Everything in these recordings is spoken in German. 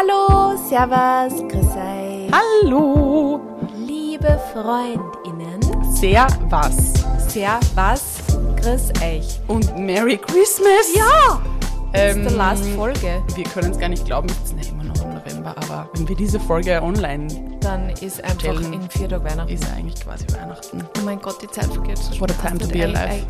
Hallo, Servus, grüß euch. Hallo! Liebe FreundInnen, Sehr was. Servus, grüß euch. Und Merry Christmas! Ja, ähm, ist die last Folge. Wir können es gar nicht glauben, es ist ja immer noch im November, aber wenn wir diese Folge online Dann ist einfach Stellen. in vier Tagen Weihnachten. ist eigentlich quasi Weihnachten. Oh mein Gott, die Zeit vergeht so schnell. What a time to be alive.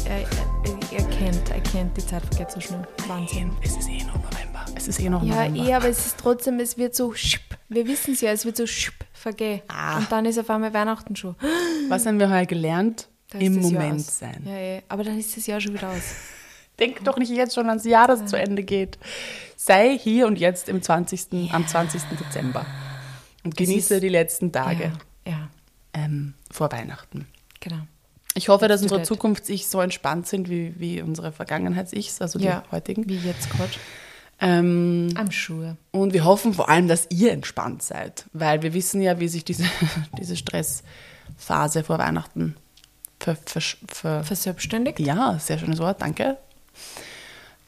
Ihr kennt, ihr kennt, die Zeit vergeht so schnell. Wahnsinn. Es ist eh noch November. Es ist eh noch Ja, November. eh, aber es ist trotzdem, es wird so schip. Wir wissen es ja, es wird so schip vergehen. Ah. Und dann ist auf einmal Weihnachten schon. Was haben wir heute gelernt? Da Im Moment sein. Ja, eh. Aber dann ist das Jahr schon wieder aus. Denk doch nicht jetzt schon ans Jahr, das zu Ende geht. Sei hier und jetzt im 20., am 20. Dezember und genieße ist- die letzten Tage Ja, ja, ähm, vor Weihnachten. genau. Ich hoffe, dass unsere. Zukunfts-Ich so entspannt sind wie, wie unsere Vergangenheits-Ichs, also die Ja, heutigen. wie jetzt gerade. Ähm, Am Schuhe. und wir hoffen vor allem, dass ihr entspannt seid, weil wir wissen ja, wie sich diese, diese Stressphase vor Weihnachten ver, ver, ver, Verselbstständigt? Ja, sehr schönes Wort, danke.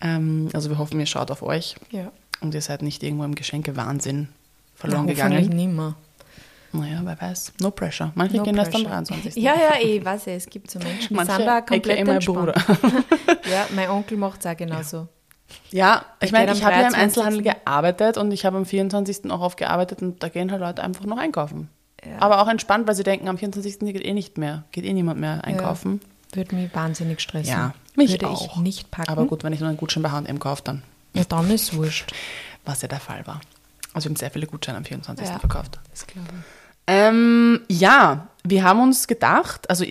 Ähm, also wir hoffen, ihr schaut auf euch Ja. und ihr seid nicht irgendwo im Geschenke-Wahnsinn verloren hoffentlich gegangen. nicht mehr. Naja, wer weiß. No pressure. Manche No gehen erst am pressure. 23. Ja, ja, eh, weiß ich, es gibt so Menschen, die Manche, sind da komplett entspannt. Bruder. Ja, mein Onkel macht es auch genauso. Ja, ich Ich meine, ich habe ja im 23.. Einzelhandel gearbeitet und ich habe am 24. auch oft gearbeitet und da gehen halt Leute einfach noch einkaufen. Ja. Aber auch entspannt, weil sie denken, am 24. geht eh nicht mehr, geht eh niemand mehr einkaufen. Würde mich wahnsinnig stressen. Ja, mich Würde auch. ich nicht packen. Aber gut, wenn ich nur einen Gutschein bei H&M kaufe, dann, Ja, dann ist es wurscht. was ja der Fall war. Also wir haben sehr viele Gutscheine am 24. Ja. verkauft. Das glaube ich. Ähm, ja, wir haben uns gedacht, also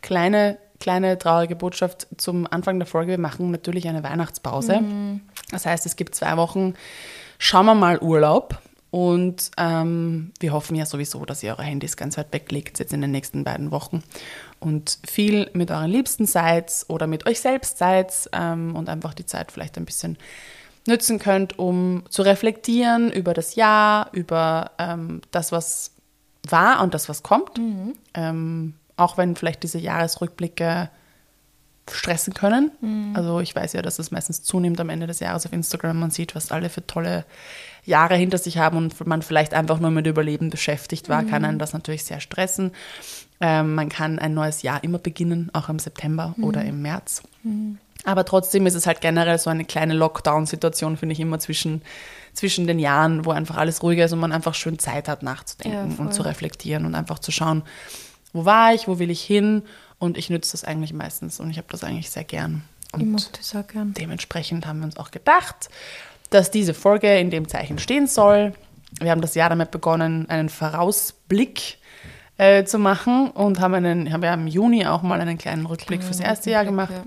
kleine, kleine traurige Botschaft zum Anfang der Folge, wir machen natürlich eine Weihnachtspause. Das heißt, es gibt zwei Wochen, schauen wir mal Urlaub. Und ähm, wir hoffen ja sowieso, dass ihr eure Handys ganz weit weglegt jetzt in den nächsten beiden Wochen und viel mit euren Liebsten seid oder mit euch selbst seid ähm, und einfach die Zeit vielleicht ein bisschen nützen könnt, um zu reflektieren über das Jahr, über ähm, das, was war und das, was kommt. Ähm, auch wenn vielleicht diese Jahresrückblicke stressen können. Also ich weiß ja, dass es meistens zunimmt am Ende des Jahres auf Instagram. Man sieht, was alle für tolle Jahre hinter sich haben und man vielleicht einfach nur mit Überleben beschäftigt war, kann einen das natürlich sehr stressen. Ähm, man kann ein neues Jahr immer beginnen, auch im September oder im März. Aber trotzdem ist es halt generell so eine kleine Lockdown-Situation, finde ich, immer zwischen, zwischen den Jahren, wo einfach alles ruhiger ist und man einfach schön Zeit hat, nachzudenken Ja, und zu reflektieren und einfach zu schauen, wo war ich, wo will ich hin und ich nütze das eigentlich meistens und ich habe das eigentlich sehr gern. Ich Und mag das auch gern. dementsprechend haben wir uns auch gedacht, dass diese Folge in dem Zeichen stehen soll. Wir haben das Jahr damit begonnen, einen Vorausblick äh, zu machen und haben, einen, haben ja im Juni auch mal einen kleinen Rückblick fürs erste Jahr gemacht. Ja.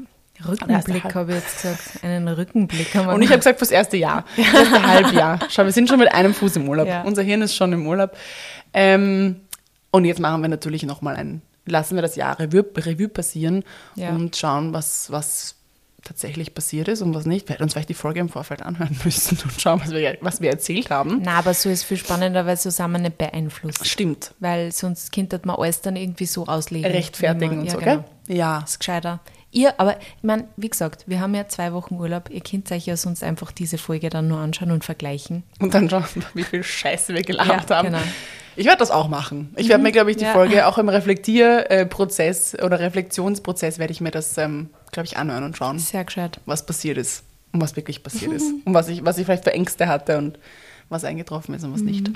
Rückenblick habe ich jetzt gesagt. Einen Rückenblick haben wir Und ich habe gesagt, fürs erste Jahr. Das erste Halbjahr. Schau, wir sind schon mit einem Fuß im Urlaub. Ja. Unser Hirn ist schon im Urlaub. Ähm, und jetzt machen wir natürlich nochmal ein, lassen wir das Jahr Revue, Revue passieren Ja. und schauen, was, was tatsächlich passiert ist und was nicht. Wir hätten uns vielleicht die Folge im Vorfeld anhören müssen und schauen, was wir, was wir erzählt haben. Na, aber so ist viel spannender, weil wir nicht beeinflusst. Stimmt. Weil sonst könnte man alles dann irgendwie so auslegen. Rechtfertigen man- und ja, so, genau. gell? Ja. Das ist gescheiter. Ihr, aber ich meine, wie gesagt, wir haben ja zwei Wochen Urlaub. Ihr könnt euch ja sonst einfach diese Folge dann nur anschauen und vergleichen. Und dann schauen, wie viel Scheiße wir gelabert Ja, haben. genau. Ich werde das auch machen. Ich werde mir, glaube ich, die Ja. Folge auch im Reflektierprozess oder Reflexionsprozess werde ich mir das, ähm, glaube ich, anhören und schauen, Sehr gescheit. was passiert ist und was wirklich passiert ist und was ich, was ich vielleicht für Ängste hatte und was eingetroffen ist und was nicht.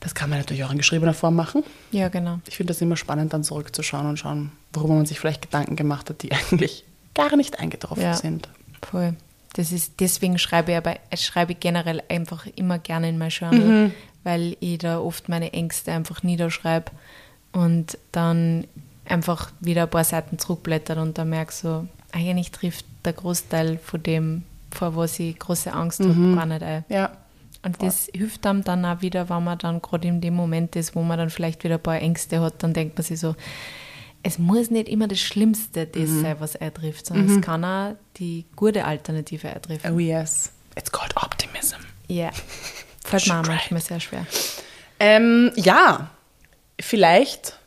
Das kann man natürlich auch in geschriebener Form machen. Ja, genau. Ich finde das immer spannend, dann zurückzuschauen und schauen, worüber man sich vielleicht Gedanken gemacht hat, die eigentlich gar nicht eingetroffen Ja. sind. Voll. Das ist, deswegen schreibe ich aber, ich schreibe generell einfach immer gerne in mein Journal, weil ich da oft meine Ängste einfach niederschreibe und dann einfach wieder ein paar Seiten zurückblättert und dann merke so, eigentlich trifft der Großteil von dem, vor was ich große Angst habe, gar nicht ein. Ja. Und das hilft einem dann auch wieder, wenn man dann gerade in dem Moment ist, wo man dann vielleicht wieder ein paar Ängste hat, dann denkt man sich so, es muss nicht immer das Schlimmste das sein, was eintrifft, sondern es kann auch die gute Alternative eintreffen. Oh yes. It's called optimism. Ja. Fällt mir manchmal sehr schwer. Ähm, ja, vielleicht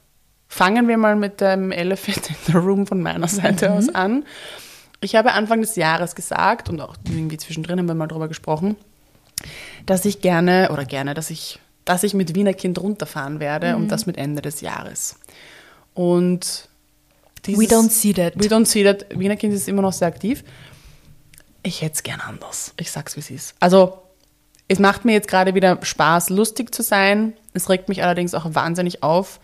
fangen wir mal mit dem Elephant in the Room von meiner Seite aus an. Ich habe Anfang des Jahres gesagt und auch irgendwie zwischendrin haben wir mal drüber gesprochen, dass ich gerne, oder gerne, dass ich, dass ich mit Wiener Kind runterfahren werde und das mit Ende des Jahres. Und dieses, We don't see that. We don't see that. Wiener Kind ist immer noch sehr aktiv. Ich hätte es gern anders. Ich sag's, wie es ist. Also, es macht mir jetzt gerade wieder Spaß, lustig zu sein. Es regt mich allerdings auch wahnsinnig auf,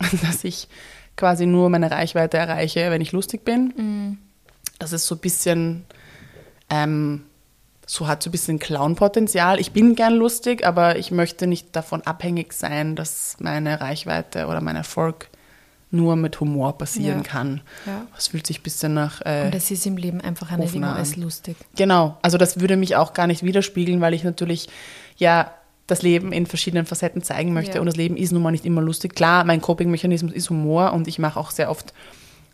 dass ich quasi nur meine Reichweite erreiche, wenn ich lustig bin. Das ist so ein bisschen, ähm, so hat so ein bisschen Clown-Potenzial. Ich bin gern lustig, aber ich möchte nicht davon abhängig sein, dass meine Reichweite oder mein Erfolg nur mit Humor passieren Ja. kann. Ja. Das fühlt sich ein bisschen nach äh, Und das ist im Leben einfach immer an. als lustig. Genau, also das würde mich auch gar nicht widerspiegeln, weil ich natürlich ja das Leben in verschiedenen Facetten zeigen möchte Ja. und das Leben ist nun mal nicht immer lustig. Klar, mein Coping-Mechanismus ist Humor und ich mache auch sehr oft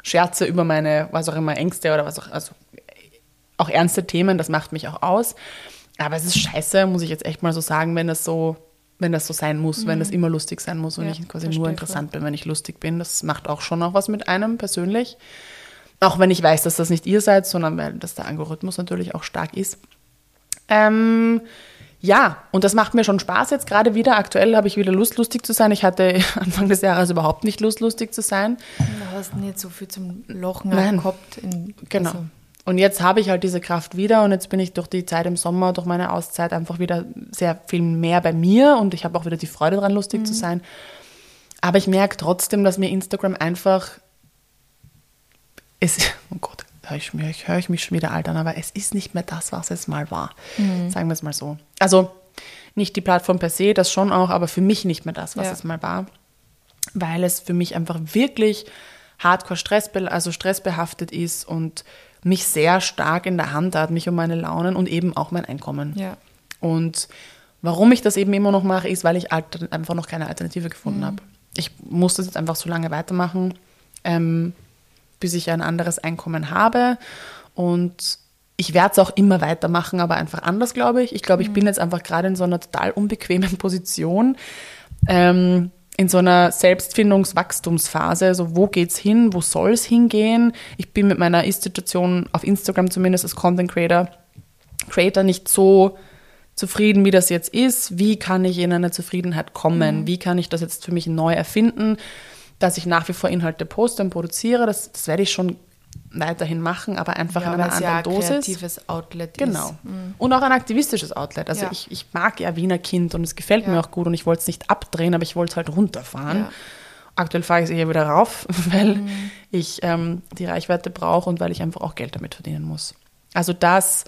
Scherze über meine, was auch immer, Ängste oder was auch, also auch ernste Themen, das macht mich auch aus. Aber es ist scheiße, muss ich jetzt echt mal so sagen, wenn das so, wenn das so sein muss, wenn das immer lustig sein muss und Ja, ich quasi nur interessant bin, wenn ich lustig bin. Das macht auch schon noch was mit einem persönlich. Auch wenn ich weiß, dass das nicht ihr seid, sondern weil das der Algorithmus natürlich auch stark ist. Ähm, ja, und das macht mir schon Spaß jetzt gerade wieder. Aktuell habe ich wieder Lust, lustig zu sein. Ich hatte Anfang des Jahres überhaupt nicht Lust, lustig zu sein. Du hast nicht so viel zum Lachen Nein. gehabt. In, Genau. Also, Und jetzt habe ich halt diese Kraft wieder und jetzt bin ich durch die Zeit im Sommer, durch meine Auszeit einfach wieder sehr viel mehr bei mir und ich habe auch wieder die Freude daran, lustig zu sein. Aber ich merke trotzdem, dass mir Instagram einfach es, oh Gott, höre ich, mich- höre ich mich schon wieder alt an, aber es ist nicht mehr das, was es mal war. Sagen wir es mal so. Also nicht die Plattform per se, das schon auch, aber für mich nicht mehr das, was Ja. es mal war. Weil es für mich einfach wirklich hardcore Stress, also stressbehaftet ist und mich sehr stark in der Hand hat, mich um meine Launen und eben auch mein Einkommen. ja. Und warum ich das eben immer noch mache, ist, weil ich einfach noch keine Alternative gefunden habe. Ich muss das jetzt einfach so lange weitermachen, ähm, bis ich ein anderes Einkommen habe. Und ich werde es auch immer weitermachen, aber einfach anders, glaube ich. Ich glaube, ich bin jetzt einfach gerade in so einer total unbequemen Position. Ähm, in so einer Selbstfindungswachstumsphase, so wo geht's hin, wo soll es hingehen? Ich bin mit meiner Ist-Situation auf Instagram zumindest als Content Creator Creator nicht so zufrieden, wie das jetzt ist. Wie kann ich in eine Zufriedenheit kommen? Wie kann ich das jetzt für mich neu erfinden, dass ich nach wie vor Inhalte poste und produziere? Das, das werde ich schon weiterhin machen, aber einfach ja in einer es ja anderen ein Dosis. kreatives Outlet Genau. ist. Und auch ein aktivistisches Outlet. Also Ja. ich, ich mag ja Wiener Kind und es gefällt mir Ja. auch gut und ich wollte es nicht abdrehen, aber ich wollte es halt runterfahren. Aktuell fahre ich es eher wieder rauf, weil Mhm. ich ähm, die Reichweite brauche und weil ich einfach auch Geld damit verdienen muss. Also das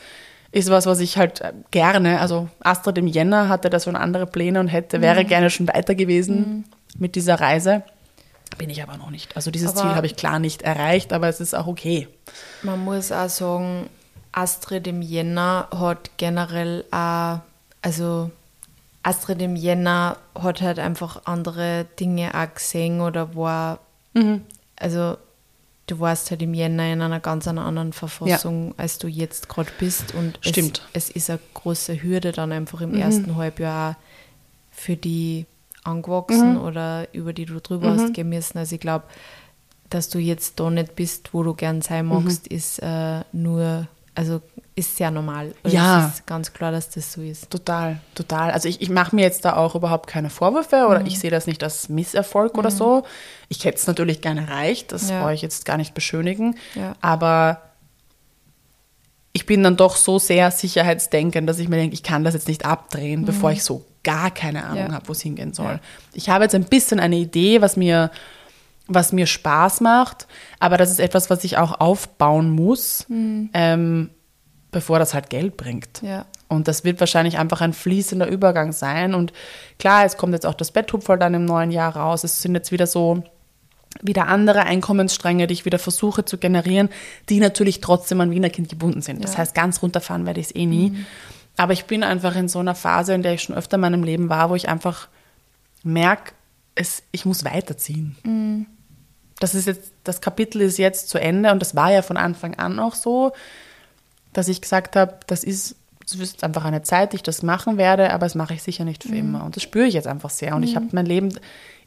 ist was, was ich halt äh, gerne, also Astrid im Jänner hatte da schon andere Pläne und hätte, wäre Mhm. gerne schon weiter gewesen mit dieser Reise. Bin ich aber noch nicht. Also dieses Aber- Ziel habe ich klar nicht erreicht, aber es ist auch okay. Man muss auch sagen, Astrid im Jänner hat generell auch, also Astrid im Jänner hat halt einfach andere Dinge auch gesehen oder war, also du warst halt im Jänner in einer ganz anderen Verfassung, als du jetzt gerade bist und Stimmt. Es, es ist eine große Hürde dann einfach im ersten Halbjahr für die angewachsen oder über die du drüber hast gehen müssen. Also ich glaube, dass du jetzt da nicht bist, wo du gern sein magst, ist äh, nur, also ist sehr normal. Also Ja. Es ist ganz klar, dass das so ist. Total, total. Also ich, ich mache mir jetzt da auch überhaupt keine Vorwürfe oder Mhm. ich sehe das nicht als Misserfolg oder so. Ich hätte es natürlich gerne erreicht, das Ja. brauche ich jetzt gar nicht beschönigen. Ja. Aber ich bin dann doch so sehr sicherheitsdenkend, dass ich mir denke, ich kann das jetzt nicht abdrehen, bevor ich so gar keine Ahnung Mhm. Ja. habe, wo es hingehen soll. Ja. Ich habe jetzt ein bisschen eine Idee, was mir, was mir Spaß macht, aber das ist etwas, was ich auch aufbauen muss, ähm, bevor das halt Geld bringt. Mhm. Ja. Und das wird wahrscheinlich einfach ein fließender Übergang sein. Und klar, es kommt jetzt auch das Betthupferl dann im neuen Jahr raus. Es sind jetzt wieder so wieder andere Einkommensstränge, die ich wieder versuche zu generieren, die natürlich trotzdem an Wiener Kind gebunden sind. Das Ja. Mhm. heißt, ganz runterfahren werde ich es eh nie. Aber ich bin einfach in so einer Phase, in der ich schon öfter in meinem Leben war, wo ich einfach merke, es, ich muss weiterziehen. Mhm. Das ist jetzt, das Kapitel ist jetzt zu Ende und das war ja von Anfang an auch so, dass ich gesagt habe, das ist, das ist einfach eine Zeit, die ich das machen werde, aber das mache ich sicher nicht für Mhm. immer. Und das spüre ich jetzt einfach sehr. Und ich habe mein Leben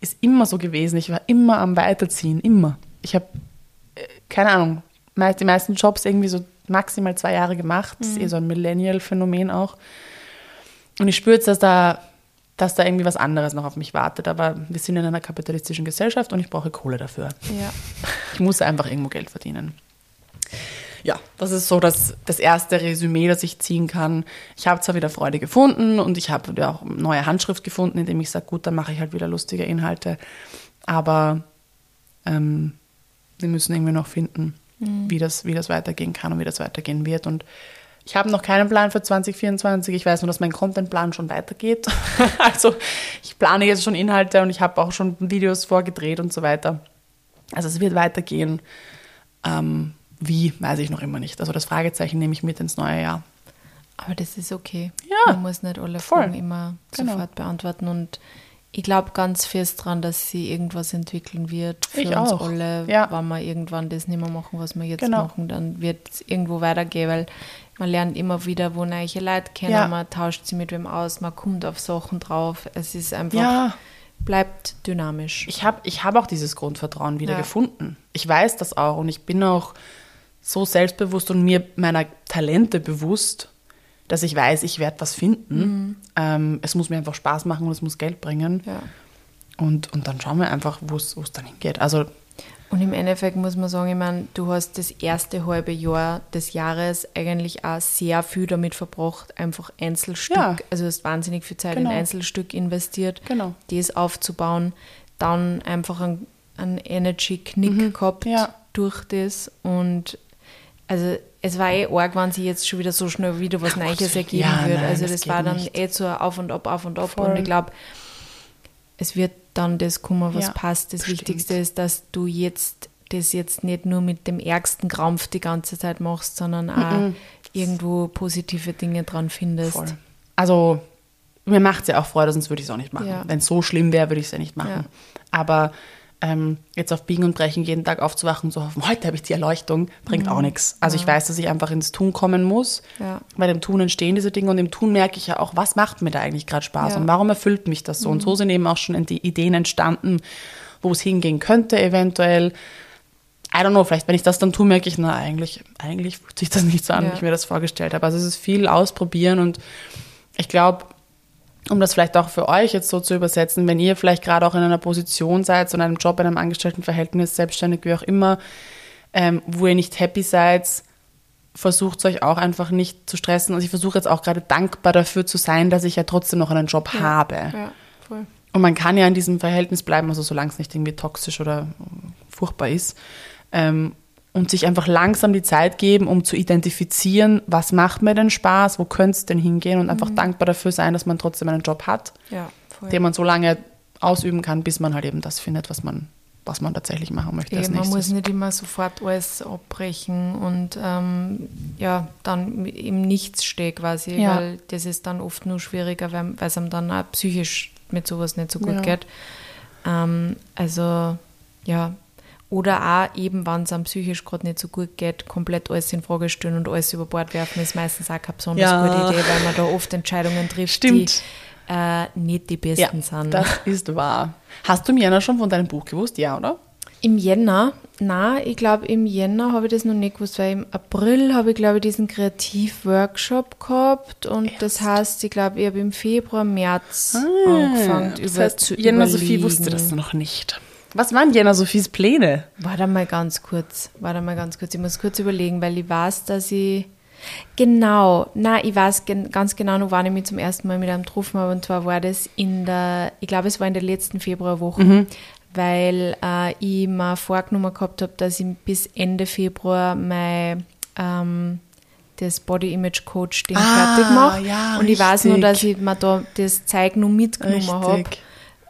ist immer so gewesen. Ich war immer am Weiterziehen, immer. Ich habe, äh, keine Ahnung, die meisten Jobs irgendwie so maximal zwei Jahre gemacht. Das ist eh so ein Millennial-Phänomen auch. Und ich spüre jetzt, dass da, dass da irgendwie was anderes noch auf mich wartet. Aber wir sind in einer kapitalistischen Gesellschaft und ich brauche Kohle dafür. Ja. Ich muss einfach irgendwo Geld verdienen. Ja, das ist so das, das erste Resümee, das ich ziehen kann. Ich habe zwar wieder Freude gefunden und ich habe ja auch neue Handschrift gefunden, indem ich sage, gut, dann mache ich halt wieder lustige Inhalte. Aber ähm, wir müssen irgendwie noch finden, Mhm. wie, das, wie das weitergehen kann und wie das weitergehen wird. Und ich habe noch keinen Plan für 2024. Ich weiß nur, dass mein Contentplan schon weitergeht. also ich plane jetzt schon Inhalte und ich habe auch schon Videos vorgedreht und so weiter. Also es wird weitergehen. Ähm, wie, weiß ich noch immer nicht. Also das Fragezeichen nehme ich mit ins neue Jahr. Aber das ist okay. Ja, Man muss nicht alle. Fragen immer Genau. sofort beantworten. Und ich glaube ganz fest daran, dass sie irgendwas entwickeln wird für Ich uns auch. alle. Ja. Wenn wir irgendwann das nicht mehr machen, was wir jetzt Genau. machen, dann wird es irgendwo weitergehen, weil man lernt immer wieder, wo neue Leute kennen, Ja. man tauscht sie mit wem aus, man kommt auf Sachen drauf. Es ist einfach, Ja. bleibt dynamisch. Ich habe ich hab auch dieses Grundvertrauen wieder Ja. gefunden. Ich weiß das auch und ich bin auch so selbstbewusst und mir meiner Talente bewusst, dass ich weiß, ich werde was finden. Ähm, es muss mir einfach Spaß machen und es muss Geld bringen. ja. Und, und dann schauen wir einfach, wo es dann hingeht. Also Und im Endeffekt muss man sagen, ich meine, du hast das erste halbe Jahr des Jahres eigentlich auch sehr viel damit verbracht, einfach Einzelstück, Ja. also du hast wahnsinnig viel Zeit Genau. in Einzelstück investiert, Genau. das aufzubauen, dann einfach einen, einen Energy-Knick gehabt Mhm. Ja. durch das und also es war eh arg, wenn sich jetzt schon wieder so schnell wieder was Neues ergeben Ja, wird. nein, also das das, war dann nicht. eh so auf und ab, auf und ab Voll. und ich glaube, es wird dann das kommen, was Ja, passt. Das bestimmt. Wichtigste ist, dass du jetzt das jetzt nicht nur mit dem ärgsten Krampf die ganze Zeit machst, sondern auch irgendwo positive Dinge dran findest. voll. Also mir macht es ja auch Freude, sonst würde ich es auch nicht machen. Ja. Wenn es so schlimm wäre, würde ich es ja nicht machen. Aber ähm, jetzt auf Biegen und Brechen jeden Tag aufzuwachen und zu hoffen, heute habe ich die Erleuchtung, bringt auch nichts. Also ich weiß, dass ich einfach ins Tun kommen muss. Mhm. Ja. Bei dem Tun entstehen diese Dinge und im Tun merke ich ja auch, was macht mir da eigentlich gerade Spaß Ja. Mhm. und warum erfüllt mich das so. Und so sind eben auch schon die Ideen entstanden, wo es hingehen könnte eventuell. I don't know, vielleicht wenn ich das dann tue, merke ich, na eigentlich, eigentlich fühlt sich das nicht so an, Ja. wie ich mir das vorgestellt habe. Also es ist viel ausprobieren und ich glaube, um das vielleicht auch für euch jetzt so zu übersetzen, wenn ihr vielleicht gerade auch in einer Position seid, so in einem Job, in einem Angestelltenverhältnis, selbstständig, wie auch immer, ähm, wo ihr nicht happy seid, versucht euch auch einfach nicht zu stressen. Also ich versuche jetzt auch gerade dankbar dafür zu sein, dass ich ja trotzdem noch einen Job habe. Ja, voll. Und man kann ja in diesem Verhältnis bleiben, also solange es nicht irgendwie toxisch oder furchtbar ist. Ähm, und sich einfach langsam die Zeit geben, um zu identifizieren, was macht mir denn Spaß, wo könnte es denn hingehen und einfach dankbar dafür sein, dass man trotzdem einen Job hat, Ja, den man so lange ausüben kann, bis man halt eben das findet, was man, was man tatsächlich machen möchte Eben, man muss nicht immer sofort alles abbrechen und ähm, ja, dann im Nichts stehen quasi, Ja. weil das ist dann oft nur schwieriger, weil weil es einem dann auch psychisch mit sowas nicht so gut Ja. geht. Ähm, also ja, oder auch eben, wenn es einem psychisch gerade nicht so gut geht, komplett alles in Frage stellen und alles über Bord werfen, ist meistens auch keine besonders Ja. gute Idee, weil man da oft Entscheidungen trifft, Stimmt. die äh, nicht die Ja, besten sind. das ist wahr. Hast du im Jänner schon von deinem Buch gewusst? Ja, oder? Im Jänner, na, ich glaube, im Jänner habe ich das noch nicht gewusst, weil im April habe ich, glaube ich, diesen Kreativworkshop gehabt und das heißt, ich glaube, ich habe im Februar, März angefangen, Ah, das über heißt, zu Jänner Sophie überlegen. wusste das noch nicht. Was waren Jänner Sophies Pläne? Warte mal ganz kurz, warte mal ganz kurz, ich muss kurz überlegen, weil ich weiß, dass ich, genau, na, ich weiß ganz genau noch, wann ich mich zum ersten Mal mit einem getroffen habe und zwar war das in der, ich glaube, es war in der letzten Februarwoche. weil äh, ich mir vorgenommen gehabt habe, dass ich bis Ende Februar mein ähm, das Body Image Coach Ding Ah, fertig mache. ja, und ich weiß nur, richtig. dass ich mir da das Zeug noch mitgenommen habe, Richtig.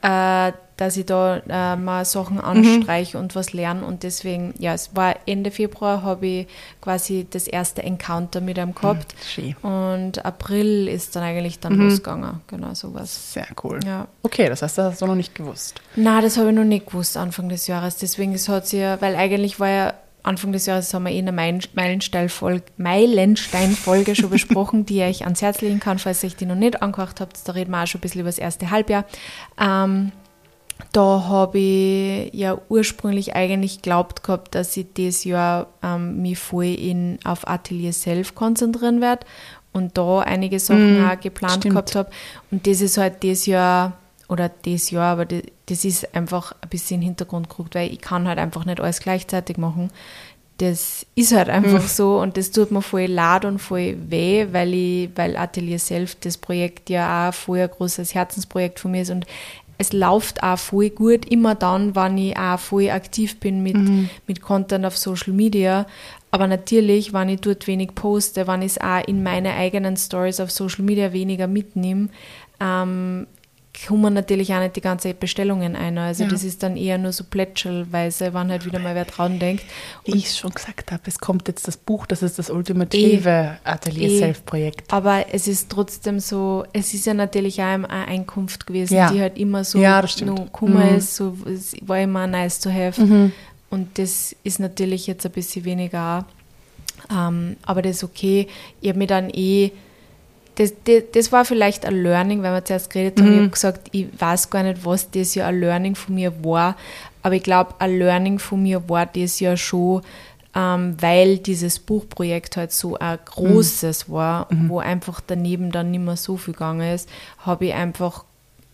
äh, dass ich da äh, mal Sachen anstreiche und was lerne. Und deswegen, ja, es war Ende Februar, habe ich quasi das erste Encounter mit einem gehabt. Schön. Und April ist dann eigentlich dann losgegangen. Genau, sowas. Sehr cool. Ja. Okay, das heißt, das hast du noch nicht gewusst. Na, das habe ich noch nicht gewusst Anfang des Jahres. Deswegen es hat sich ja, weil eigentlich war ja Anfang des Jahres haben wir eh eine Meilen- Meilenstein-Folge Meilenstein-Folge schon besprochen, die ich ans Herz legen kann, falls ihr euch die noch nicht angehört habt. Da reden wir auch schon ein bisschen über das erste Halbjahr. Ähm, da habe ich ja ursprünglich eigentlich geglaubt gehabt, dass ich dieses Jahr ähm, mich voll in, auf Atelier Self konzentrieren werde und da einige Sachen Mhm, auch geplant stimmt. gehabt habe. Und das ist halt das Jahr oder das Jahr, aber das, das ist einfach ein bisschen in den Hintergrund gerückt, weil ich kann halt einfach nicht alles gleichzeitig machen. Das ist halt einfach so und das tut mir voll leid und voll weh, weil ich, weil Atelier Self, das Projekt ja auch voll ein großes Herzensprojekt von mir ist und es läuft auch voll gut, immer dann, wenn ich auch voll aktiv bin mit, mit Content auf Social Media. Aber natürlich, wenn ich dort wenig poste, wenn ich es auch in meine eigenen Stories auf Social Media weniger mitnehme, ähm, kommen natürlich auch nicht die ganzen Bestellungen ein. Also Ja. das ist dann eher nur so plätschelweise, wenn halt wieder mal wer dran denkt. Wie ich schon gesagt habe, es kommt jetzt das Buch, das ist das ultimative Atelier Eh. Self-Projekt. Aber es ist trotzdem so, es ist ja natürlich auch eine Einkunft gewesen, Ja. die halt immer so Ja, Kummer Mhm. ist, so, es war immer nice to have. Und das ist natürlich jetzt ein bisschen weniger. Ähm, aber das ist okay. Ich habe mir dann eh, das, das, das war vielleicht ein Learning, weil wir zuerst geredet haben. Ich habe gesagt, ich weiß gar nicht, was das ja ein Learning von mir war. Aber ich glaube, ein Learning von mir war das ja schon, ähm, weil dieses Buchprojekt halt so ein großes war, wo einfach daneben dann nicht mehr so viel gegangen ist, habe ich einfach,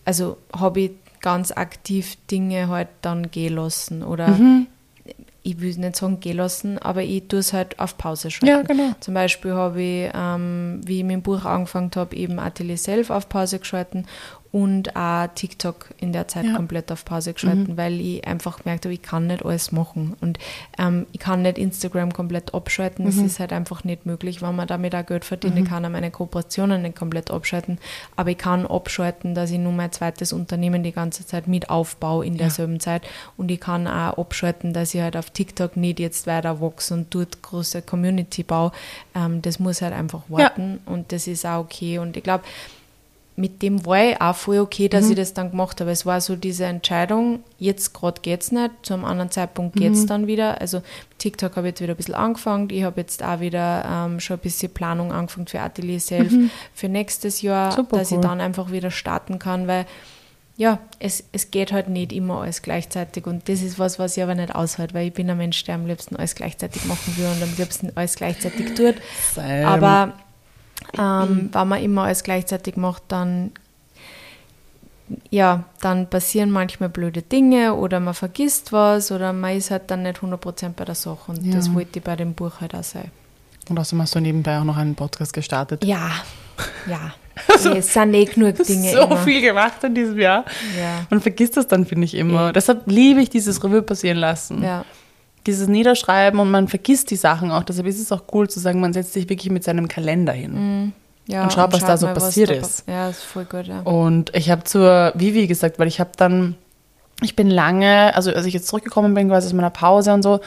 also habe ich ganz aktiv Dinge halt dann gehen lassen oder ich will nicht sagen gehen lassen, aber ich tue es halt auf Pause schalten. Ja, genau. Zum Beispiel habe ich, ähm, wie ich mit dem Buch angefangen habe, eben Atelier Self auf Pause geschalten und auch TikTok in der Zeit Ja. Mhm. komplett auf Pause geschalten, weil ich einfach gemerkt habe, ich kann nicht alles machen. Und ähm, ich kann nicht Instagram komplett abschalten. Mhm. Das ist halt einfach nicht möglich, wenn man damit auch Geld verdient. Ich kann auch meine Kooperationen nicht komplett abschalten. Aber ich kann abschalten, dass ich nur mein zweites Unternehmen die ganze Zeit mit aufbaue in derselben Zeit. Und ich kann auch abschalten, dass ich halt auf TikTok nicht jetzt weiter wachse und dort große Community baue. Ähm, das muss halt einfach warten. Und das ist auch okay. Und ich glaube, mit dem war ich auch voll okay, dass ich das dann gemacht habe. Es war so diese Entscheidung, jetzt gerade geht es nicht, zu einem anderen Zeitpunkt geht es dann wieder. Also TikTok habe ich jetzt wieder ein bisschen angefangen. Ich habe jetzt auch wieder ähm, schon ein bisschen Planung angefangen für Atelier Self für nächstes Jahr, Super dass cool. ich dann einfach wieder starten kann, weil ja, es, es geht halt nicht immer alles gleichzeitig und das ist was, was ich aber nicht aushält, weil ich bin ein Mensch, der am liebsten alles gleichzeitig machen will und am liebsten alles gleichzeitig tut. Same. Aber ähm, wenn man immer alles gleichzeitig macht, dann ja, dann passieren manchmal blöde Dinge oder man vergisst was oder man ist halt dann nicht 100% bei der Sache und Ja. das wollte ich bei dem Buch halt auch sein. Und außerdem hast du nebenbei auch noch einen Podcast gestartet. Ja, ja. Nee, es sind eh genug Dinge so immer. viel gemacht in diesem Jahr. Ja. Man vergisst das dann, finde ich, immer. Eh. Deshalb liebe ich dieses Revue passieren lassen. Ja. Dieses Niederschreiben und man vergisst die Sachen auch. Deshalb ist es auch cool zu sagen, man setzt sich wirklich mit seinem Kalender hin. ja. Und schaut, was da so mal, passiert da ist. pa- Ja, ist voll gut, ja. Und ich habe zur Vivi gesagt, weil ich habe dann, ich bin lange, also als ich jetzt zurückgekommen bin, quasi aus meiner Pause und so,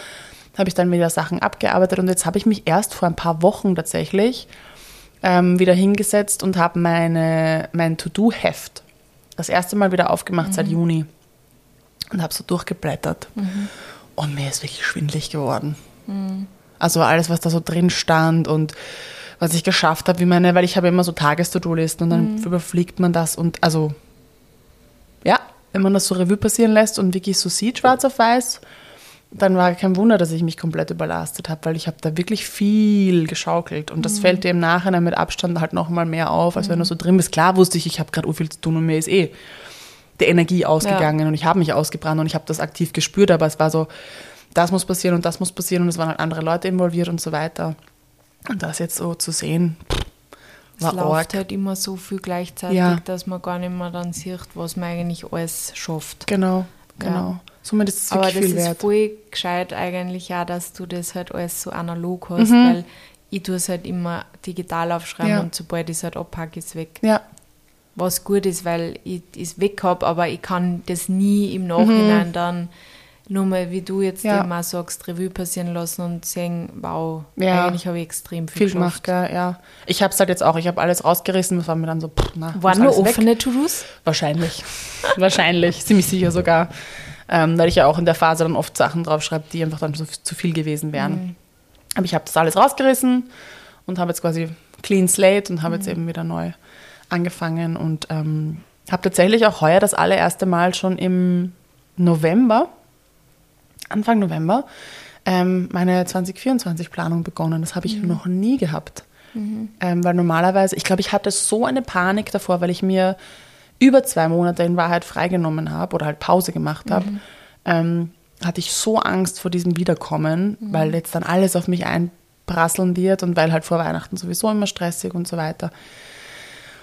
habe ich dann wieder Sachen abgearbeitet und jetzt habe ich mich erst vor ein paar Wochen tatsächlich ähm, wieder hingesetzt und habe meine, mein To-Do-Heft das erste Mal wieder aufgemacht seit Juni und habe so durchgeblättert. Und mir ist wirklich schwindlig geworden. Also alles, was da so drin stand und was ich geschafft habe, wie meine, weil ich habe immer so Tages-To-Do-Listen und dann überfliegt man das und also ja, wenn man das so Revue passieren lässt und wirklich so sieht, schwarz auf weiß, dann war kein Wunder, dass ich mich komplett überlastet habe, weil ich habe da wirklich viel geschaukelt und das fällt dir im Nachhinein mit Abstand halt noch mal mehr auf, als wenn du so drin bist. Klar wusste ich, ich habe gerade viel zu tun und mir ist eh die Energie ausgegangen und ich habe mich ausgebrannt und ich habe das aktiv gespürt, aber es war so, das muss passieren und das muss passieren und es waren halt andere Leute involviert und so weiter. Und das jetzt so zu sehen, Es war läuft arg. halt immer so viel gleichzeitig, Ja. dass man gar nicht mehr dann sieht, was man eigentlich alles schafft. Genau, Ja. genau. Somit ist es Aber das viel ist wert. voll gescheit eigentlich auch, dass du das halt alles so analog hast, Mhm. weil ich tue es halt immer digital aufschreiben Ja. und sobald ich es halt abpacke, ist es weg. Ja, Was gut ist, weil ich es weg habe, aber ich kann das nie im Nachhinein dann nur mal, wie du jetzt Mhm. Ja. immer sagst, Revue passieren lassen und sehen, wow, Ja. eigentlich habe ich extrem viel, viel gemacht, gell, ja. Ich habe es halt jetzt auch, ich habe alles rausgerissen, das war mir dann so, pff, na, Waren nur offene To-Dos? Wahrscheinlich. Wahrscheinlich, ziemlich sicher sogar. Ähm, weil ich ja auch in der Phase dann oft Sachen draufschreibe, die einfach dann so, zu viel gewesen wären. Mhm. Aber ich habe das alles rausgerissen und habe jetzt quasi clean slate und habe Mhm. jetzt eben wieder neu angefangen und ähm, habe tatsächlich auch heuer das allererste Mal schon im November, Anfang November, ähm, meine 2024-Planung begonnen. Das habe ich noch nie gehabt. Mhm. Ähm, weil normalerweise, ich glaube, ich hatte so eine Panik davor, weil ich mir über zwei Monate in Wahrheit freigenommen habe oder halt Pause gemacht habe, mhm. ähm, hatte ich so Angst vor diesem Wiederkommen, mhm. weil jetzt dann alles auf mich einprasseln wird und weil halt vor Weihnachten sowieso immer stressig und so weiter.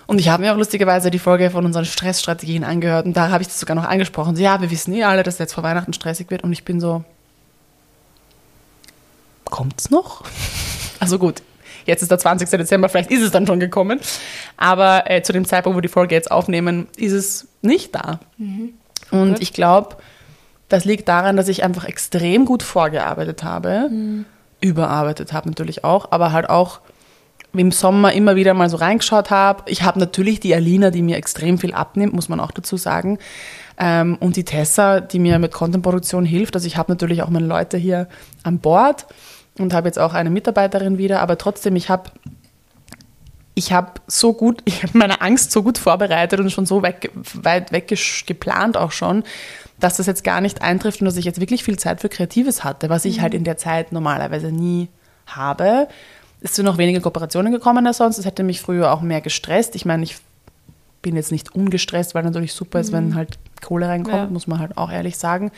Und ich habe mir auch lustigerweise die Folge von unseren Stressstrategien angehört und da habe ich das sogar noch angesprochen. So, ja, wir wissen eh alle, dass jetzt vor Weihnachten stressig wird und ich bin so, kommt's noch? Also gut, jetzt ist der 20. Dezember, vielleicht ist es dann schon gekommen. Aber äh, zu dem Zeitpunkt, wo wir die Folge jetzt aufnehmen, ist es nicht da. Mhm. Und gut. ich glaube, das liegt daran, dass ich einfach extrem gut vorgearbeitet habe, mhm. überarbeitet habe natürlich auch, aber halt auch im Sommer immer wieder mal so reingeschaut habe. Ich habe natürlich die Alina, die mir extrem viel abnimmt, muss man auch dazu sagen. Ähm, und die Tessa, die mir mit Contentproduktion hilft. Also ich habe natürlich auch meine Leute hier an Bord und habe jetzt auch eine Mitarbeiterin wieder, aber trotzdem, ich habe ich habe so gut, ich habe meine Angst so gut vorbereitet und schon so weg, weit weg geplant auch schon, dass das jetzt gar nicht eintrifft und dass ich jetzt wirklich viel Zeit für Kreatives hatte, was ich mhm. halt in der Zeit normalerweise nie habe es sind noch weniger Kooperationen gekommen als sonst. Es hätte mich früher auch mehr gestresst. Ich meine, ich bin jetzt nicht ungestresst, weil natürlich super ist, mhm. wenn halt Kohle reinkommt, ja. muss man halt auch ehrlich sagen.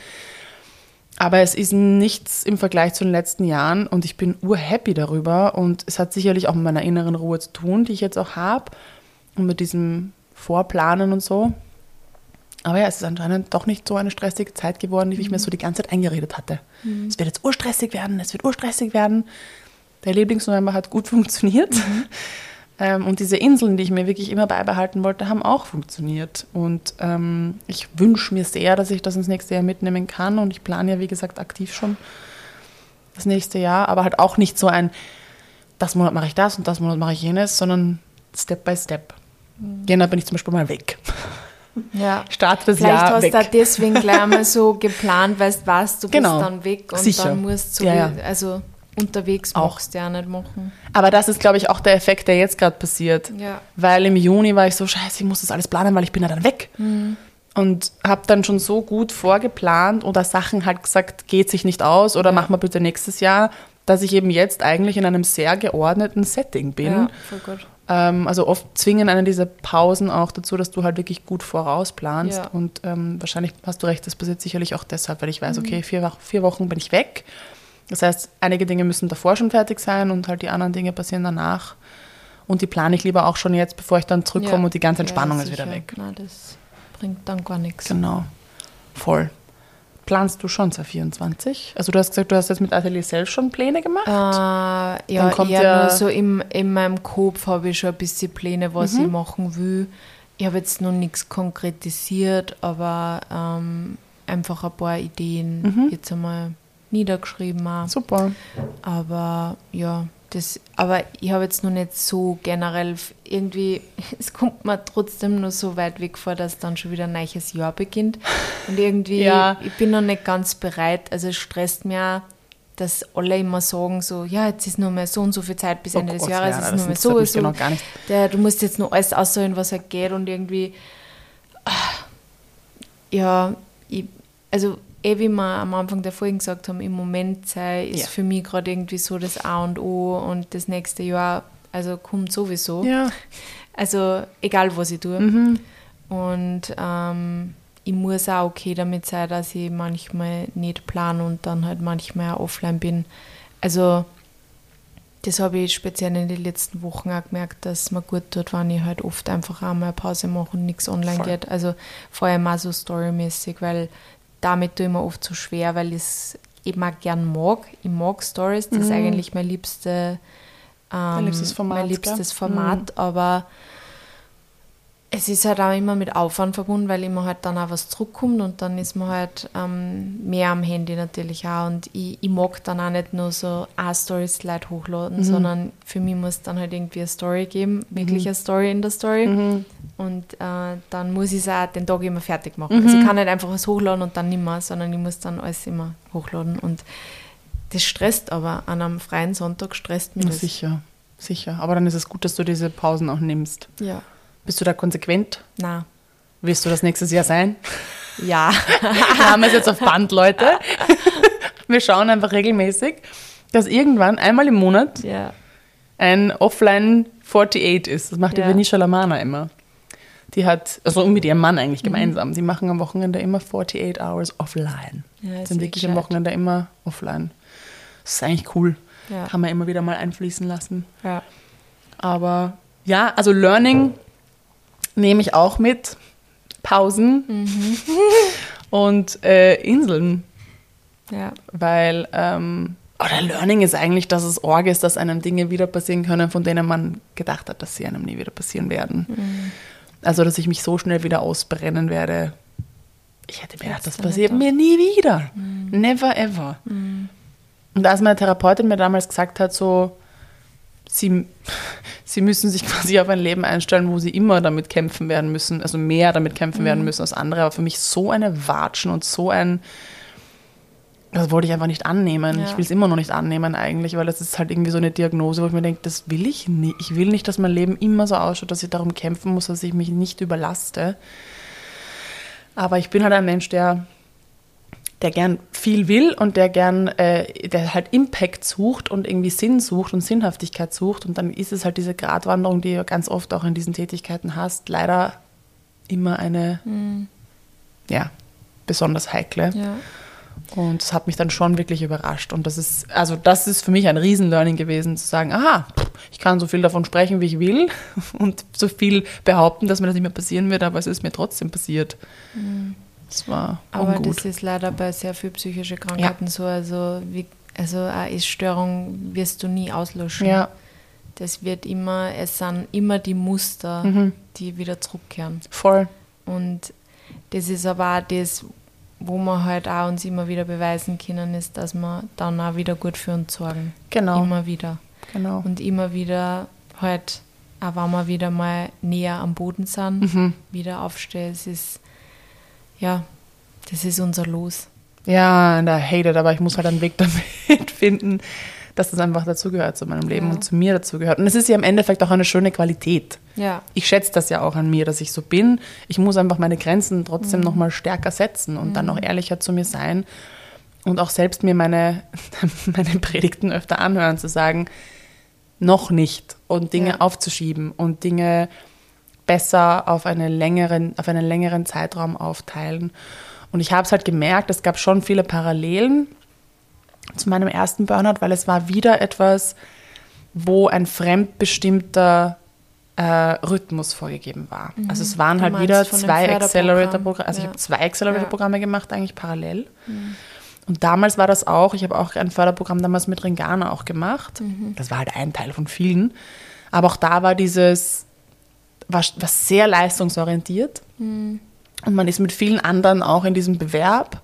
Aber es ist nichts im Vergleich zu den letzten Jahren und ich bin urhappy darüber und es hat sicherlich auch mit meiner inneren Ruhe zu tun, die ich jetzt auch habe und mit diesem Vorplanen und so. Aber ja, es ist anscheinend doch nicht so eine stressige Zeit geworden, wie ich mir mhm. so die ganze Zeit eingeredet hatte. Mhm. Es wird jetzt urstressig werden, es wird urstressig werden. Der Lieblingsnovember hat gut funktioniert. Mhm. Ähm, und diese Inseln, die ich mir wirklich immer beibehalten wollte, haben auch funktioniert. Und ähm, ich wünsche mir sehr, dass ich das ins nächste Jahr mitnehmen kann. Und ich plane ja, wie gesagt, aktiv schon das nächste Jahr. Aber halt auch nicht so ein, das Monat mache ich das und das Monat mache ich jenes, sondern Step by Step. Mhm. Jänner bin ich zum Beispiel mal weg. Ja. Start das Vielleicht Jahr hast du da deswegen gleich mal so geplant, weißt, du genau. bist dann weg und Sicher. dann musst du, ja, ja. also unterwegs auch. machst, ja nicht machen. Aber das ist, glaube ich, auch der Effekt, der jetzt gerade passiert. Ja. Weil im Juni war ich so, scheiße, ich muss das alles planen, weil ich bin ja dann weg. Mhm. Und habe dann schon so gut vorgeplant oder Sachen halt gesagt, geht sich nicht aus oder ja. mach mal bitte nächstes Jahr, dass ich eben jetzt eigentlich in einem sehr geordneten Setting bin. Ja, voll gut. Ähm, also oft zwingen einen diese Pausen auch dazu, dass du halt wirklich gut vorausplanst. Ja. Und ähm, wahrscheinlich hast du recht, das passiert sicherlich auch deshalb, weil ich weiß, mhm. okay, vier, vier Wochen bin ich weg das heißt, einige Dinge müssen davor schon fertig sein und halt die anderen Dinge passieren danach. Und die plane ich lieber auch schon jetzt, bevor ich dann zurückkomme ja. und die ganze Entspannung ja, ist wieder weg. Na, das bringt dann gar nichts. Genau. Voll. Planst du schon 2024? Also du hast gesagt, du hast jetzt mit Atelier selbst schon Pläne gemacht? Äh, ja, kommt eher ja nur so im, in meinem Kopf habe ich schon ein bisschen Pläne, was mhm. ich machen will. Ich habe jetzt noch nichts konkretisiert, aber ähm, einfach ein paar Ideen mhm. jetzt einmal niedergeschrieben. Auch. Super. Aber ja, das, aber ich habe jetzt noch nicht so generell irgendwie, es kommt mir trotzdem nur so weit weg vor, dass dann schon wieder ein neues Jahr beginnt. Und irgendwie, ja. ich bin noch nicht ganz bereit. Also es stresst mich auch, dass alle immer sagen, so, ja, jetzt ist nur mehr so und so viel Zeit bis oh Ende oh des Gott, Jahres, ja, ist nur mehr so und so. Noch gar nicht. Der, du musst jetzt noch alles aussuchen, was halt geht und irgendwie, ach, ja, ich, also eh wie wir am Anfang der Folge gesagt haben, im Moment sei ist ja. für mich gerade irgendwie so das A und O und das nächste Jahr, also kommt sowieso. Ja. Also egal, was ich tue. Mhm. Und ähm, ich muss auch okay damit sein, dass ich manchmal nicht plane und dann halt manchmal auch offline bin. Also das habe ich speziell in den letzten Wochen auch gemerkt, dass mir gut tut, wenn ich halt oft einfach auch mal eine Pause mache und nichts online Voll. geht. Also vor allem auch so storymäßig, weil damit tue ich mir oft so schwer, weil ich es eben auch gern mag. Ich mag Stories, das mhm. ist eigentlich mein liebste, ähm, liebstes Format, mein liebstes Format mhm. aber es ist halt auch immer mit Aufwand verbunden, weil immer halt dann auch was zurückkommt und dann ist man halt ähm, mehr am Handy natürlich auch. Und ich, ich mag dann auch nicht nur so eine Story-Slide hochladen, mhm. sondern für mich muss dann halt irgendwie eine Story geben, wirklich mhm. eine Story in der Story. Mhm. Und äh, dann muss ich es auch den Tag immer fertig machen. Also ich mhm. kann nicht einfach was hochladen und dann nimmer, sondern ich muss dann alles immer hochladen. Und das stresst aber an einem freien Sonntag stresst mich das. Sicher, sicher. Aber dann ist es gut, dass du diese Pausen auch nimmst. Ja. Bist du da konsequent? Na. Willst du das nächstes Jahr sein? Ja. Wir haben es jetzt auf Band, Leute. Wir schauen einfach regelmäßig, dass irgendwann einmal im Monat ja. ein Offline 48 ist. Das macht die Ja. Venetia Lamana immer. Die hat, also mit ihrem Mann eigentlich gemeinsam. Sie machen am Wochenende immer 48 Hours offline. Ja, sind wirklich am. Wochenende immer offline. Das ist eigentlich cool. Ja. Kann man immer wieder mal einfließen lassen. Ja. Aber ja, also Learning nehme ich auch mit. Pausen Mhm. und äh, Inseln. Ja. Weil, ähm, oder Learning ist eigentlich, dass es Org ist, dass einem Dinge wieder passieren können, von denen man gedacht hat, dass sie einem nie wieder passieren werden. Mhm. Also, dass ich mich so schnell wieder ausbrennen werde. Ich hätte mir gedacht, das passiert mir nie wieder. Never ever. Und als meine Therapeutin mir damals gesagt hat, so, sie, sie müssen sich quasi auf ein Leben einstellen, wo sie immer damit kämpfen werden müssen, also mehr damit kämpfen werden müssen als andere, aber für mich so eine Watschen und so ein, das wollte ich einfach nicht annehmen. Ja. Ich will es immer noch nicht annehmen eigentlich, weil das ist halt irgendwie so eine Diagnose, wo ich mir denke, das will ich nicht. Ich will nicht, dass mein Leben immer so ausschaut, dass ich darum kämpfen muss, dass ich mich nicht überlaste. Aber ich bin halt ein Mensch, der, der gern viel will und der gern, äh, der halt Impact sucht und irgendwie Sinn sucht und Sinnhaftigkeit sucht. Und dann ist es halt diese Gratwanderung, die du ganz oft auch in diesen Tätigkeiten hast, leider immer eine, ja, besonders heikle. Ja. Und das hat mich dann schon wirklich überrascht. Und das ist, also das ist für mich ein Riesenlearning gewesen, zu sagen, aha, ich kann so viel davon sprechen, wie ich will und so viel behaupten, dass mir das nicht mehr passieren wird, aber es ist mir trotzdem passiert. Das war Aber ungut. das ist leider bei sehr vielen psychischen Krankheiten so. Also, wie, also eine Essstörung wirst du nie auslöschen. ja, Das wird immer, es sind immer die Muster, Mhm. die wieder zurückkehren. voll. Und das ist aber auch das, wo wir halt auch uns immer wieder beweisen können, ist, dass wir dann auch wieder gut für uns sorgen. Genau. Immer wieder. Genau. Und immer wieder halt, auch wenn wir wieder mal näher am Boden sind, Mhm. wieder aufstehen. Es ist, ja, das ist unser Los. Ja, I hate it, aber ich muss halt einen Weg damit finden, dass das einfach dazugehört zu meinem Leben Ja. und zu mir dazugehört. Und es ist ja im Endeffekt auch eine schöne Qualität. Ja, ich schätze das ja auch an mir, dass ich so bin. Ich muss einfach meine Grenzen trotzdem noch mal stärker setzen und dann auch ehrlicher zu mir sein und auch selbst mir meine, meine Predigten öfter anhören, zu sagen, noch nicht und Dinge Ja. aufzuschieben und Dinge besser auf, eine längeren, auf einen längeren Zeitraum aufteilen. Und ich habe es halt gemerkt, es gab schon viele Parallelen zu meinem ersten Burnout, weil es war wieder etwas, wo ein fremdbestimmter äh, Rhythmus vorgegeben war. Also es waren Mhm. Halt wieder zwei. Accelerator-Programme, also ich Ja. habe zwei Accelerator-Programme Ja. gemacht, eigentlich parallel. Und damals war das auch, ich habe auch ein Förderprogramm damals mit Ringana auch gemacht. Mhm. Das war halt ein Teil von vielen. Aber auch da war dieses, war, war sehr leistungsorientiert. Mhm. Und man ist mit vielen anderen auch in diesem Bewerb.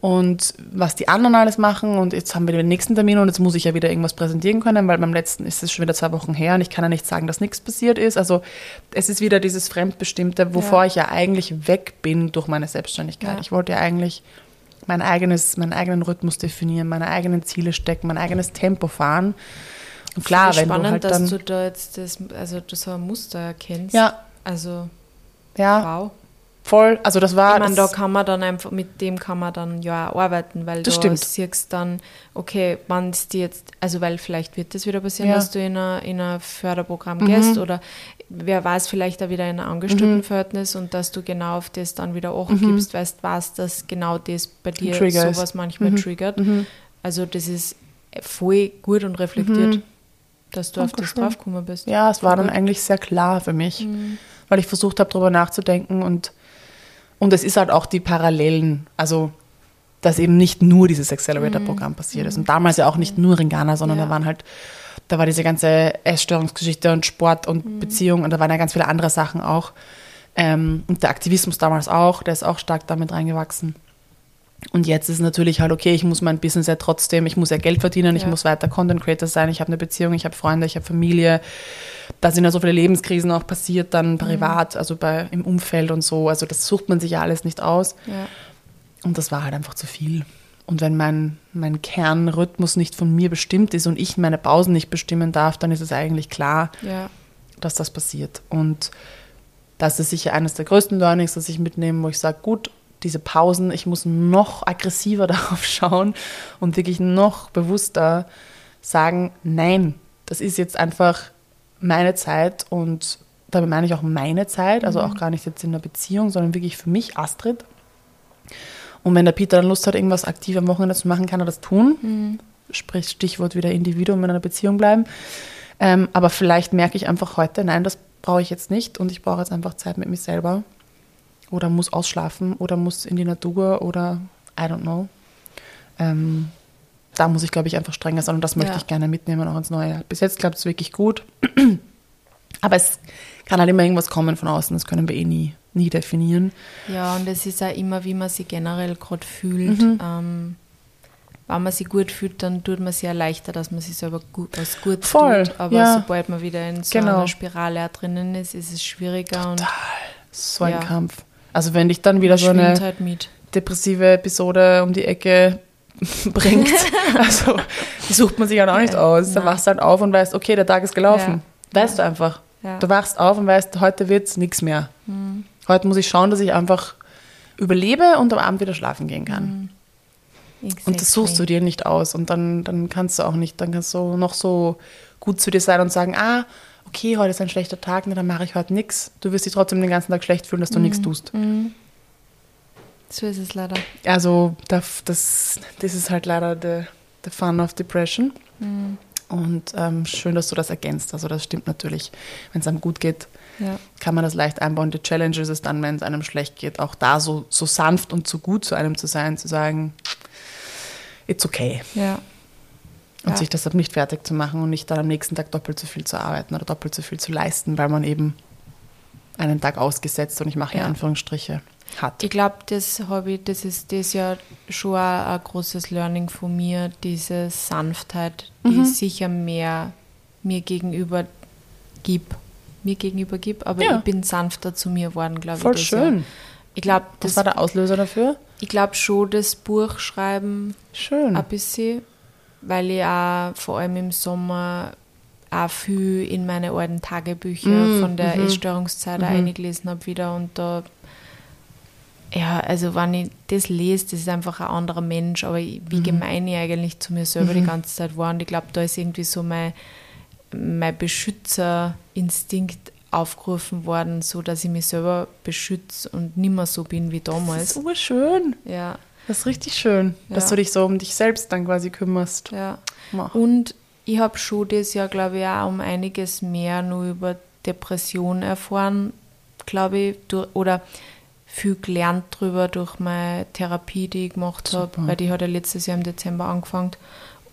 Und was die anderen alles machen. Und jetzt haben wir den nächsten Termin und jetzt muss ich ja wieder irgendwas präsentieren können, weil beim letzten ist es schon wieder zwei Wochen her und ich kann ja nicht sagen, dass nichts passiert ist. Also es ist wieder dieses Fremdbestimmte, wovor Ja. ich ja eigentlich weg bin durch meine Selbstständigkeit. Ja. Ich wollte ja eigentlich mein eigenes, meinen eigenen Rhythmus definieren, meine eigenen Ziele stecken, mein eigenes Tempo fahren. Und klar, wenn spannend, du halt dass dann, du da jetzt das, also das so ein Muster erkennst. Ja. Also, ja, wow. voll, also das war, Ich meine, da das, kann man dann einfach, mit dem kann man dann ja auch arbeiten, weil Das du stimmt. siehst dann, okay, wann ist die jetzt, also weil vielleicht wird das wieder passieren, Ja. Mhm. dass du in ein, in ein Förderprogramm gehst oder wer weiß, vielleicht auch wieder in ein Angestelltenverhältnis und dass du genau auf das dann wieder Acht gibst, weil du weißt, dass genau das bei dir Mhm. Trigger ist. Mhm. sowas manchmal triggert. Also das ist voll gut und reflektiert, dass du auf das Dankeschön. draufgekommen bist. Ja, es war dann eigentlich sehr klar für mich, weil ich versucht habe, darüber nachzudenken und, und es ist halt auch die Parallelen, also dass eben nicht nur dieses Accelerator-Programm passiert ist und damals ja auch nicht nur in Ghana, sondern Ja. da waren halt, da war diese ganze Essstörungsgeschichte und Sport und Beziehung und da waren ja ganz viele andere Sachen auch ähm, und der Aktivismus damals auch, der ist auch stark damit reingewachsen. Und jetzt ist natürlich halt, okay, ich muss mein Business ja trotzdem, ich muss ja Geld verdienen, ich Ja. muss weiter Content Creator sein, ich habe eine Beziehung, ich habe Freunde, ich habe Familie. Da sind ja so viele Lebenskrisen auch passiert, dann privat, also bei, im Umfeld und so. Also das sucht man sich ja alles nicht aus. Ja. Und das war halt einfach zu viel. Und wenn mein, mein Kernrhythmus nicht von mir bestimmt ist und ich meine Pausen nicht bestimmen darf, dann ist es eigentlich klar, ja. dass das passiert. Und das ist sicher eines der größten Learnings, das ich mitnehme, wo ich sage, gut, diese Pausen, ich muss noch aggressiver darauf schauen und wirklich noch bewusster sagen, nein, das ist jetzt einfach meine Zeit und damit meine ich auch meine Zeit, also auch gar nicht jetzt in einer Beziehung, sondern wirklich für mich, Astrid. Und wenn der Peter dann Lust hat, irgendwas aktiv am Wochenende zu machen, kann er das tun. Sprich, Stichwort wieder Individuum in einer Beziehung bleiben. Ähm, aber vielleicht merke ich einfach heute, nein, das brauche ich jetzt nicht und ich brauche jetzt einfach Zeit mit mir selber. Oder muss ausschlafen oder muss in die Natur oder I don't know. Ähm, da muss ich, glaube ich, einfach strenger sein und das möchte Ja. ich gerne mitnehmen auch ins neue Jahr. Bis jetzt klappt es wirklich gut. Aber es kann halt immer irgendwas kommen von außen, das können wir eh nie, nie definieren. Ja, und es ist auch immer, wie man sich generell gerade fühlt. Mhm. Ähm, wenn man sich gut fühlt, dann tut man sich ja leichter, dass man sich selber gut, was gut Voll, tut. Aber ja. sobald man wieder in so Genau. einer Spirale drinnen ist, ist es schwieriger und So ein Ja. Kampf. Also wenn dich dann wieder so eine halt depressive Episode um die Ecke bringt, also die sucht man sich halt auch nicht Ja, aus. Da wachst du halt auf und weißt, okay, der Tag ist gelaufen. Weißt du einfach. Ja. Mhm. Du wachst auf und weißt, heute wird es nichts mehr. Heute muss ich schauen, dass ich einfach überlebe und am Abend wieder schlafen gehen kann. Und das suchst du dir nicht aus. Und dann, dann kannst du auch nicht, dann kannst du noch so gut zu dir sein und sagen, ah, okay, heute ist ein schlechter Tag, na, dann mache ich heute nichts. Du wirst dich trotzdem den ganzen Tag schlecht fühlen, dass du nichts tust. So ist es leider. Also das, das, das ist halt leider the, the fun of depression. Und ähm, schön, dass du das ergänzt. Also das stimmt natürlich. Wenn es einem gut geht, Ja. kann man das leicht einbauen. Die Challenge ist es dann, wenn es einem schlecht geht, auch da so, so sanft und so gut zu einem zu sein, zu sagen, it's okay. Ja. Und Ja. sich deshalb nicht fertig zu machen und nicht dann am nächsten Tag doppelt so viel zu arbeiten oder doppelt so viel zu leisten, weil man eben einen Tag ausgesetzt und ich mache hier Ja. Anführungsstriche hat. Ich glaube, das habe ich, das ist das ja schon ein großes Learning von mir, diese Sanftheit, die Mhm. ich sicher mehr mir gegenüber gib, mir gegenüber gib, aber Ja. ich bin sanfter zu mir geworden, glaube ich. Voll schön. Jahr. Ich glaube, Was das, war der Auslöser dafür? ich glaube schon das Buch schreiben Schön. ein bisschen, weil ich auch vor allem im Sommer auch viel in meine alten Tagebücher Mm, von der mhm. Essstörungszeit auch eingelesen habe wieder und da ja, also wenn ich das lese, das ist einfach ein anderer Mensch, aber ich- Mhm. wie gemein ich eigentlich zu mir selber die ganze Zeit war und ich glaube, da ist irgendwie so mein, mein Beschützerinstinkt aufgerufen worden, so dass ich mich selber beschütze und nicht mehr so bin wie Das damals. ist urschön. Ja, Das ist richtig schön, dass Ja. du dich so um dich selbst dann quasi kümmerst. ja. Mach. Und ich habe schon das Jahr, glaube ich, auch um einiges mehr nur über Depression erfahren, glaube ich, durch, oder viel gelernt drüber durch meine Therapie, die ich gemacht habe, weil die hat ja letztes Jahr im Dezember angefangen.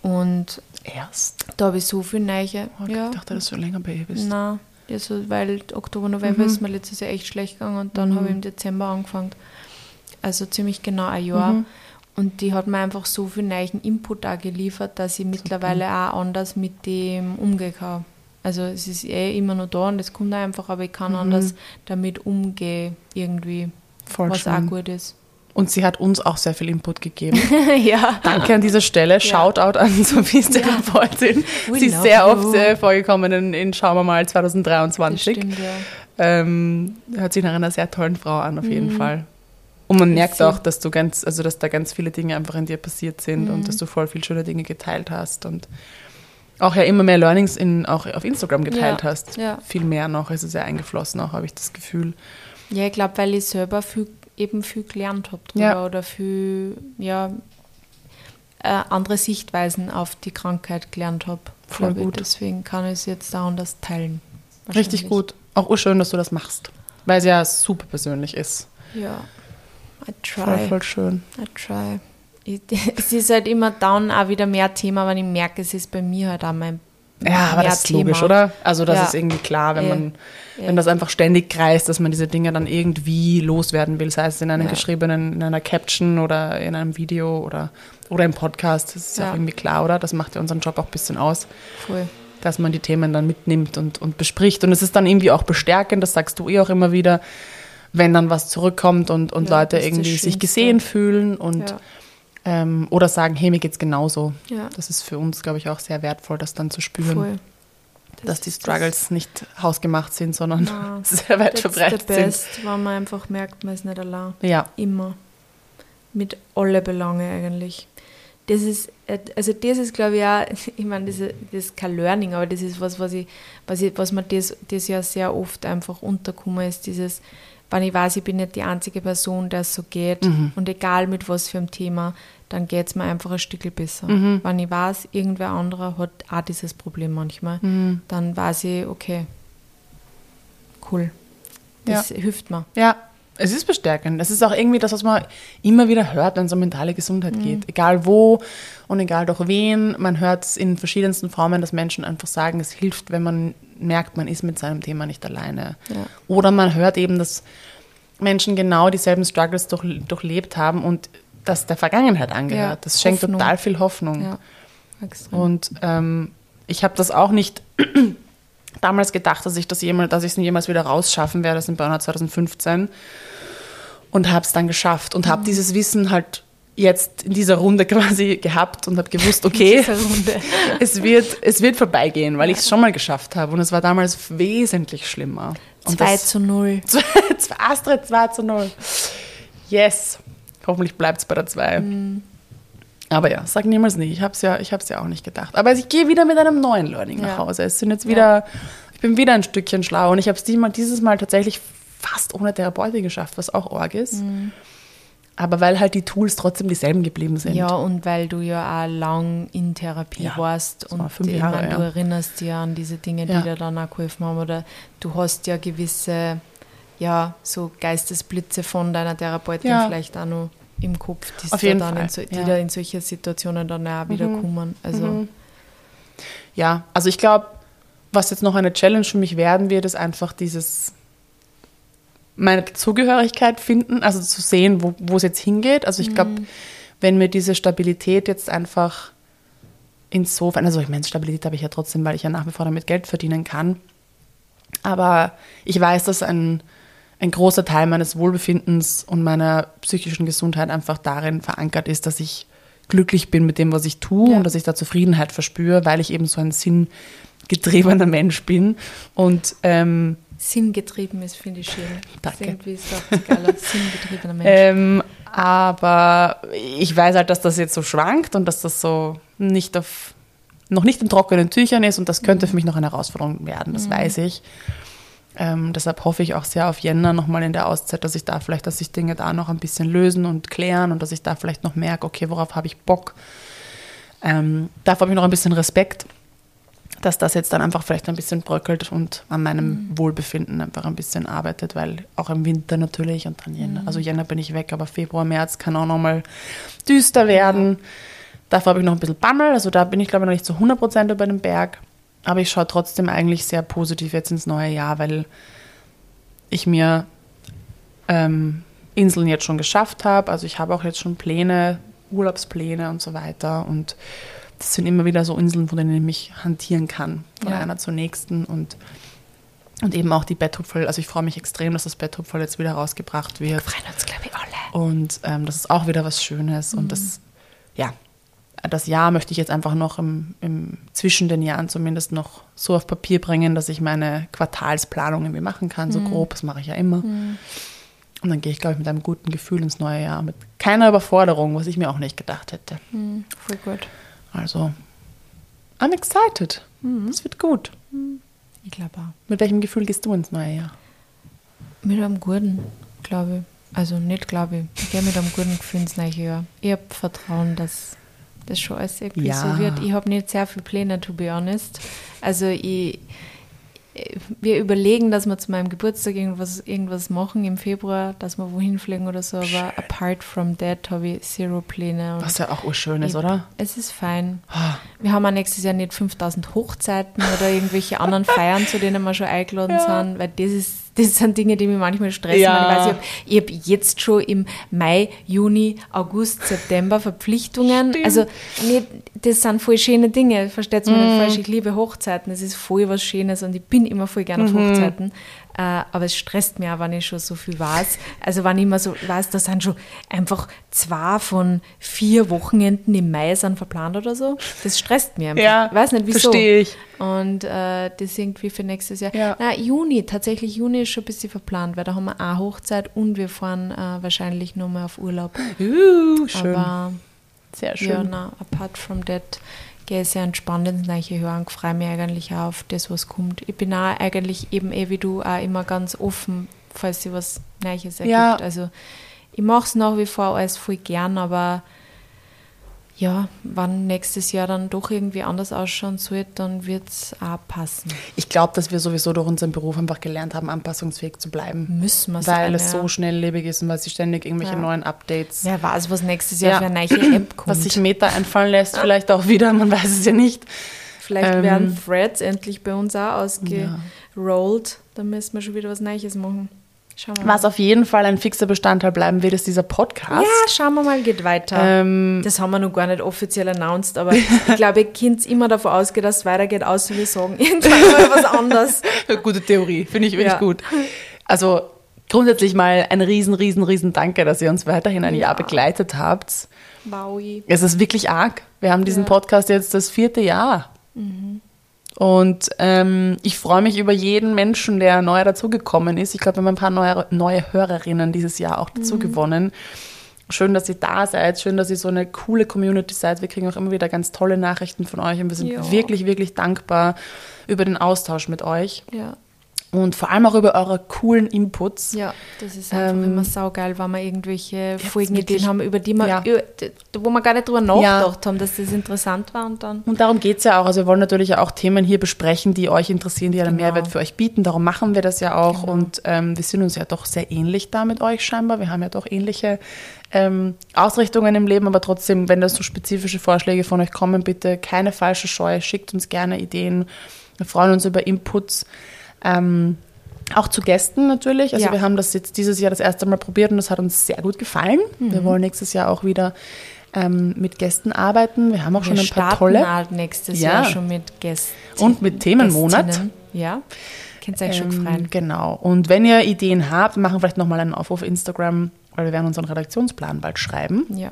Und Erst. da habe ich so viel Neue. Oh, ja. Ich dachte, dass du länger bei ihr bist. Nein, also, weil Oktober, November Mhm. ist mir letztes Jahr echt schlecht gegangen und dann habe ich im Dezember angefangen. Also ziemlich genau ein Jahr. Mhm. Und die hat mir einfach so viel neuen Input auch geliefert, dass ich mittlerweile auch anders mit dem umgehen kann. Also es ist eh immer noch da und es kommt auch einfach, aber ich kann anders damit umgehen irgendwie, Mhm. Voll was auch schön. gut ist. Und sie hat uns auch sehr viel Input gegeben. ja. Danke an dieser Stelle. Shoutout an Sophies Therapeutin. We Sie ist sehr oft äh, vorgekommen in, in Schauen wir mal Das 2023. stimmt, ja. Ähm, hört sich nach einer sehr tollen Frau an, auf jeden Fall. Und man Ist merkt auch, dass du ganz, also dass da ganz viele Dinge einfach in dir passiert sind Mhm. und dass du voll viel schöne Dinge geteilt hast und auch ja immer mehr Learnings in, auch auf Instagram geteilt Ja, hast. ja. Viel mehr noch, ist es ja eingeflossen auch, habe ich das Gefühl. Ja, ich glaube, weil ich selber viel, eben viel gelernt habe drüber Ja. oder viel, ja, äh, andere Sichtweisen auf die Krankheit gelernt habe. Voll gut. Deswegen kann ich es jetzt auch anders teilen. Richtig gut. Auch urschön, dass du das machst, weil es ja super persönlich ist. Ja, I Voll, try, voll schön. I try. Ich, es ist halt immer dann auch wieder mehr Thema, wenn ich merke, es ist bei mir halt auch mein Ja, aber mehr das ist logisch, oder? Also das Ja. ist irgendwie klar, wenn man, wenn das einfach ständig kreist, dass man diese Dinge dann irgendwie loswerden will, sei es in einem Ja. geschriebenen, in einer Caption oder in einem Video oder, oder im Podcast. Das ist ja Ja. auch irgendwie klar, oder? Das macht ja unseren Job auch ein bisschen aus, Voll. dass man die Themen dann mitnimmt und, und bespricht. Und es ist dann irgendwie auch bestärkend, das sagst du eh auch immer wieder, wenn dann was zurückkommt und, und Ja, Leute das ist das irgendwie sich gesehen fühlen und Ja. ähm, oder sagen, hey, mir geht's genauso. Ja. Das ist für uns, glaube ich, auch sehr wertvoll, das dann zu spüren Voll. dass die ist Struggles nicht hausgemacht sind, sondern Nein. sehr weit Das, that's the verbreitet sind. best, wenn man einfach merkt, man ist nicht allein. Ja, Immer. Mit alle Belange eigentlich. das ist, also das ist, glaube ich, auch, ich meine, das, das ist kein Learning, aber das ist was, was ich, was, ich, was mir das, das ja sehr oft einfach unterkommen ist, dieses, wenn ich weiß, ich bin nicht die einzige Person, der es so geht mhm. und egal mit was für einem Thema, dann geht es mir einfach ein Stück besser. Mhm. Wenn ich weiß, irgendwer anderer hat auch dieses Problem manchmal, mhm. dann weiß ich, okay, cool. Das ja. hilft mir. Ja, es ist bestärkend. Es ist auch irgendwie das, was man immer wieder hört, wenn es um mentale Gesundheit mhm. geht. Egal wo und egal durch wen. Man hört es in verschiedensten Formen, dass Menschen einfach sagen, es hilft, wenn man merkt, man ist mit seinem Thema nicht alleine. Ja. Oder man hört eben, dass Menschen genau dieselben Struggles durch, durchlebt haben und das der Vergangenheit angehört. Ja, das schenkt Hoffnung. total viel Hoffnung. Ja, und ähm, ich habe das auch nicht damals gedacht, dass ich das jemals, dass ich es jemals wieder rausschaffen werde, das im Burnout 2015 und habe es dann geschafft und habe mhm. dieses Wissen halt jetzt in dieser Runde quasi gehabt und habe gewusst, okay, es, wird, es wird vorbeigehen, weil ich es schon mal geschafft habe und es war damals wesentlich schlimmer. 2 zu 0. Astrid 2 zu 0. Yes. Hoffentlich bleibt es bei der 2. Mhm. Aber ja, sag niemals nie. Ich habe es ja, ja auch nicht gedacht. Aber ich gehe wieder mit einem neuen Learning ja. nach Hause. Es sind jetzt wieder, ja. ich bin wieder ein Stückchen schlauer und ich habe es dieses Mal tatsächlich fast ohne Therapeutin geschafft, was auch arg ist. Mhm. Aber weil halt die Tools trotzdem dieselben geblieben sind. Ja, und weil du ja auch lang in Therapie ja, warst und fünf Jahre, meine, ja. du erinnerst dich an diese Dinge, die ja. dir dann auch geholfen haben. Oder du hast ja gewisse, ja, so Geistesblitze von deiner Therapeutin vielleicht auch noch im Kopf, die, Auf jeden da Fall. In so, die da in solche Situationen dann auch wieder mhm. kommen. Also. Mhm. Ja, also ich glaube, was jetzt noch eine Challenge für mich werden wird, ist einfach dieses meine Zugehörigkeit finden, also zu sehen, wo, wo es jetzt hingeht. Also ich glaube, mhm. wenn mir diese Stabilität jetzt einfach insofern, also ich meine, Stabilität habe ich ja trotzdem, weil ich ja nach wie vor damit Geld verdienen kann. Aber ich weiß, dass ein, ein großer Teil meines Wohlbefindens und meiner psychischen Gesundheit einfach darin verankert ist, dass ich glücklich bin mit dem, was ich tue ja. und dass ich da Zufriedenheit verspüre, weil ich eben so ein sinngetriebener Mensch bin. Und ähm, Sinngetrieben ist, finde ich schön. Danke. Irgendwie ist auch sinngetriebener Mensch. Ähm, aber ich weiß halt, dass das jetzt so schwankt und dass das so nicht auf, noch nicht in trockenen Tüchern ist und das könnte mhm. für mich noch eine Herausforderung werden, das mhm. weiß ich. Ähm, deshalb hoffe ich auch sehr auf Jänner nochmal in der Auszeit, dass ich da vielleicht, dass sich Dinge da noch ein bisschen lösen und klären und dass ich da vielleicht noch merke, okay, worauf habe ich Bock. Ähm, dafür habe ich noch ein bisschen Respekt dass das jetzt dann einfach vielleicht ein bisschen bröckelt und an meinem mhm. Wohlbefinden einfach ein bisschen arbeitet, weil auch im Winter natürlich und dann Jänner, mhm. also Jänner bin ich weg, aber Februar, März kann auch nochmal düster werden. Ja. Dafür habe ich noch ein bisschen Bammel, also da bin ich glaube ich noch nicht zu 100% über den Berg, aber ich schaue trotzdem eigentlich sehr positiv jetzt ins neue Jahr, weil ich mir ähm, Inseln jetzt schon geschafft habe, also ich habe auch jetzt schon Pläne, Urlaubspläne und so weiter und das sind immer wieder so Inseln, von denen ich mich hantieren kann, von ja. einer zur nächsten und und eben auch die Betthupferl, also ich freue mich extrem, dass das Betthupferl jetzt wieder rausgebracht wird. Wir freuen uns, glaube ich, alle. Und ähm, das ist auch wieder was Schönes. Mhm. Und das, ja, das Jahr möchte ich jetzt einfach noch im, im, zwischen den Jahren zumindest noch so auf Papier bringen, dass ich meine Quartalsplanung irgendwie machen kann, so mhm. grob, das mache ich ja immer. Mhm. Und dann gehe ich, glaube ich, mit einem guten Gefühl ins neue Jahr, mit keiner Überforderung, was ich mir auch nicht gedacht hätte. Mhm. Voll gut. Also, I'm excited. Mhm. Es wird gut. Mhm. Ich glaube auch. Mit welchem Gefühl gehst du ins neue Jahr? Mit einem guten, glaube ich. Also nicht glaube ich. Ich gehe mit einem guten Gefühl ins neue Jahr. Ich habe Vertrauen, dass das schon alles irgendwie ja. so wird. Ich habe nicht sehr viele Pläne, to be honest. Also ich wir überlegen, dass wir zu meinem Geburtstag irgendwas, irgendwas machen im Februar, dass wir wohin fliegen oder so, aber apart from that habe ich zero Pläne. Was ja auch schön ist, oder? Es ist fein. Ah. Wir haben auch nächstes Jahr nicht 5000 Hochzeiten oder irgendwelche anderen Feiern, zu denen wir schon eingeladen ja. sind, weil das ist das sind Dinge, die mich manchmal stressen. Ja. Ich, ich habe hab jetzt schon im Mai, Juni, August, September Verpflichtungen. Stimmt. Also nicht, das sind voll schöne Dinge, versteht mir mm. nicht falsch. Ich liebe Hochzeiten, es ist voll was Schönes und ich bin immer voll gerne auf mhm. Hochzeiten. Äh, aber es stresst mich auch, wenn ich schon so viel weiß. Also wenn ich immer so weiß, da sind schon einfach zwei von vier Wochenenden im Mai sind verplant oder so. Das stresst mich einfach. Ja, ich weiß nicht wieso. Verstehe ich. Und äh, das irgendwie für nächstes Jahr. Ja. Na, Juni, tatsächlich Juni ist schon ein bisschen verplant, weil da haben wir auch Hochzeit und wir fahren äh, wahrscheinlich nur mal auf Urlaub. Uh, schön. Aber Sehr schön. Ja, na, apart from that, gehe sehr entspannt ins neue Jahr und freue mich eigentlich auch auf das, was kommt. Ich bin auch eigentlich eben eh wie du auch immer ganz offen, falls sich was Neues ergibt. Ja. Also ich mache es nach wie vor alles voll gern, aber ja, wenn nächstes Jahr dann doch irgendwie anders ausschauen sollte, dann wird es auch passen. Ich glaube, dass wir sowieso durch unseren Beruf einfach gelernt haben, anpassungsfähig zu bleiben. Müssen wir Weil sein, es ja. so schnelllebig ist und weil sich ständig irgendwelche Ja. neuen Updates, Wer weiß, was nächstes Jahr Ja. für eine neue App kommt. was sich Meta einfallen lässt, vielleicht auch wieder, man weiß es ja nicht. Vielleicht Ähm, werden Threads endlich bei uns auch ausgerollt. Dann müssen wir schon wieder was Neues machen. Was auf jeden Fall ein fixer Bestandteil bleiben wird, ist dieser Podcast. Ja, schauen wir mal, geht weiter. Ähm, das haben wir noch gar nicht offiziell announced, aber ich glaube, ihr könnt immer davon ausgehen, dass es weitergeht, außer wir sagen irgendwann mal was anderes. Gute Theorie, finde ich wirklich Ja. gut. Also grundsätzlich mal ein riesen, riesen, riesen Danke, dass ihr uns weiterhin ein Ja. Jahr begleitet habt. Wowi. Es ist wirklich arg. Wir haben diesen Ja. Podcast jetzt das vierte Jahr. Und ähm, ich freue mich über jeden Menschen, der neu dazugekommen ist. Ich glaube, wir haben ein paar neue, neue Hörerinnen dieses Jahr auch dazu gewonnen. Schön, dass ihr da seid. Schön, dass ihr so eine coole Community seid. Wir kriegen auch immer wieder ganz tolle Nachrichten von euch und wir sind Ja. wirklich, wirklich dankbar über den Austausch mit euch Ja. Und vor allem auch über eure coolen Inputs. ja, das ist einfach Ähm, immer saugeil, wenn wir irgendwelche Folgenideen haben, über die wir, Ja. über- wo wir gar nicht drüber nachgedacht haben, dass das interessant war und dann. Und darum geht es ja auch. Also wir wollen natürlich auch Themen hier besprechen, die euch interessieren, die einen Genau. Mehrwert für euch bieten. Darum machen wir das ja auch. Genau. Und ähm, wir sind uns ja doch sehr ähnlich da mit euch scheinbar. Wir haben ja doch ähnliche ähm, Ausrichtungen im Leben, aber trotzdem, wenn da so spezifische Vorschläge von euch kommen, bitte keine falsche Scheu. Schickt uns gerne Ideen. Wir freuen uns über Inputs. Ähm, auch zu Gästen natürlich. Also Ja. wir haben das jetzt dieses Jahr das erste Mal probiert und das hat uns sehr gut gefallen. Mhm. Wir wollen nächstes Jahr auch wieder ähm, mit Gästen arbeiten. Wir haben auch schon wir ein paar tolle. halt nächstes Ja. Jahr schon mit Gästen. Und mit Themenmonat. Gästinnen. Ja, könnt ihr euch schon Ähm. Genau. Und wenn ihr Ideen habt, wir machen vielleicht nochmal einen Aufruf auf Instagram, weil wir werden unseren Redaktionsplan bald schreiben. Ja.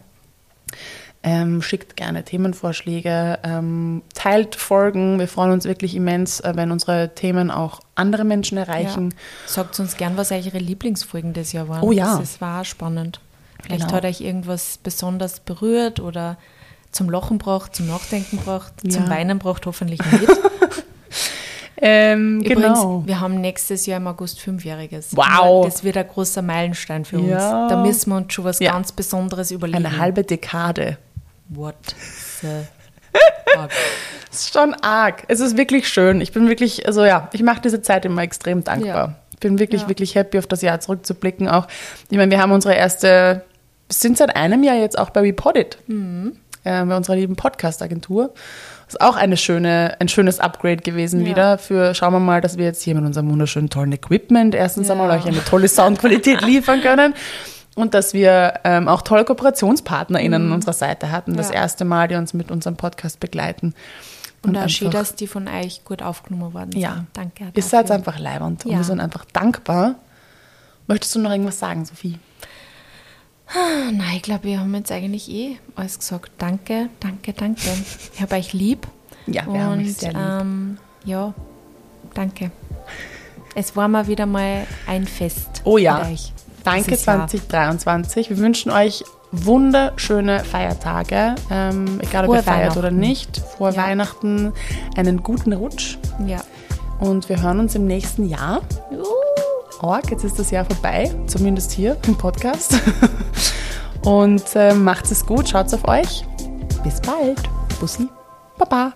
Ähm, schickt gerne Themenvorschläge, ähm, teilt Folgen. Wir freuen uns wirklich immens, äh, wenn unsere Themen auch andere Menschen erreichen. Ja. Sagt uns gern, was eure Lieblingsfolgen des Jahr waren. Oh ja. Das war spannend. Vielleicht Genau. hat euch irgendwas besonders berührt oder zum Lachen braucht, zum Nachdenken braucht, zum Ja. Weinen braucht hoffentlich nicht. Ähm, Übrigens, genau. wir haben nächstes Jahr im August Fünfjähriges. Wow. Das wird ein großer Meilenstein für uns. Ja. Da müssen wir uns schon was ganz Besonderes überlegen. Eine halbe Dekade. What the fuck? Das ist schon arg. Es ist wirklich schön. Ich bin wirklich, also ja, ich mache diese Zeit immer extrem dankbar. Ja. Ich bin wirklich, Ja. wirklich happy, auf das Jahr zurückzublicken. Auch, ich meine, wir haben unsere erste, sind seit einem Jahr jetzt auch bei WePodit, Mhm. äh, bei unserer lieben Podcast-Agentur. Das ist auch eine schöne, ein schönes Upgrade gewesen Ja. wieder. Für schauen wir mal, dass wir jetzt hier mit unserem wunderschönen tollen Equipment erstens einmal euch eine tolle Soundqualität liefern können. Und dass wir ähm, auch tolle KooperationspartnerInnen an unserer Seite hatten, das Mhm. Ja. erste Mal, die uns mit unserem Podcast begleiten. Und auch schön, dass die von euch gut aufgenommen worden sind. Ja. Danke. Ihr seid einfach leibend und Ja. wir sind einfach dankbar. Möchtest du noch irgendwas sagen, Sophie? Ah, Nein, ich glaube, wir haben jetzt eigentlich eh alles gesagt. Danke, danke, danke. Ich habe euch lieb. Ja, wir haben Und euch sehr lieb. Ähm, ja, danke. Es war mal wieder mal ein Fest. Oh ja. mit euch. Danke dieses Jahr. 2023. Wir wünschen euch wunderschöne Feiertage, ähm, egal ob ihr feiert oder nicht. Frohe Ja. Weihnachten, einen guten Rutsch Ja. und wir hören uns im nächsten Jahr. Org, jetzt ist das Jahr vorbei, zumindest hier im Podcast. und äh, macht es gut, schaut auf euch. Bis bald. Bussi. Baba.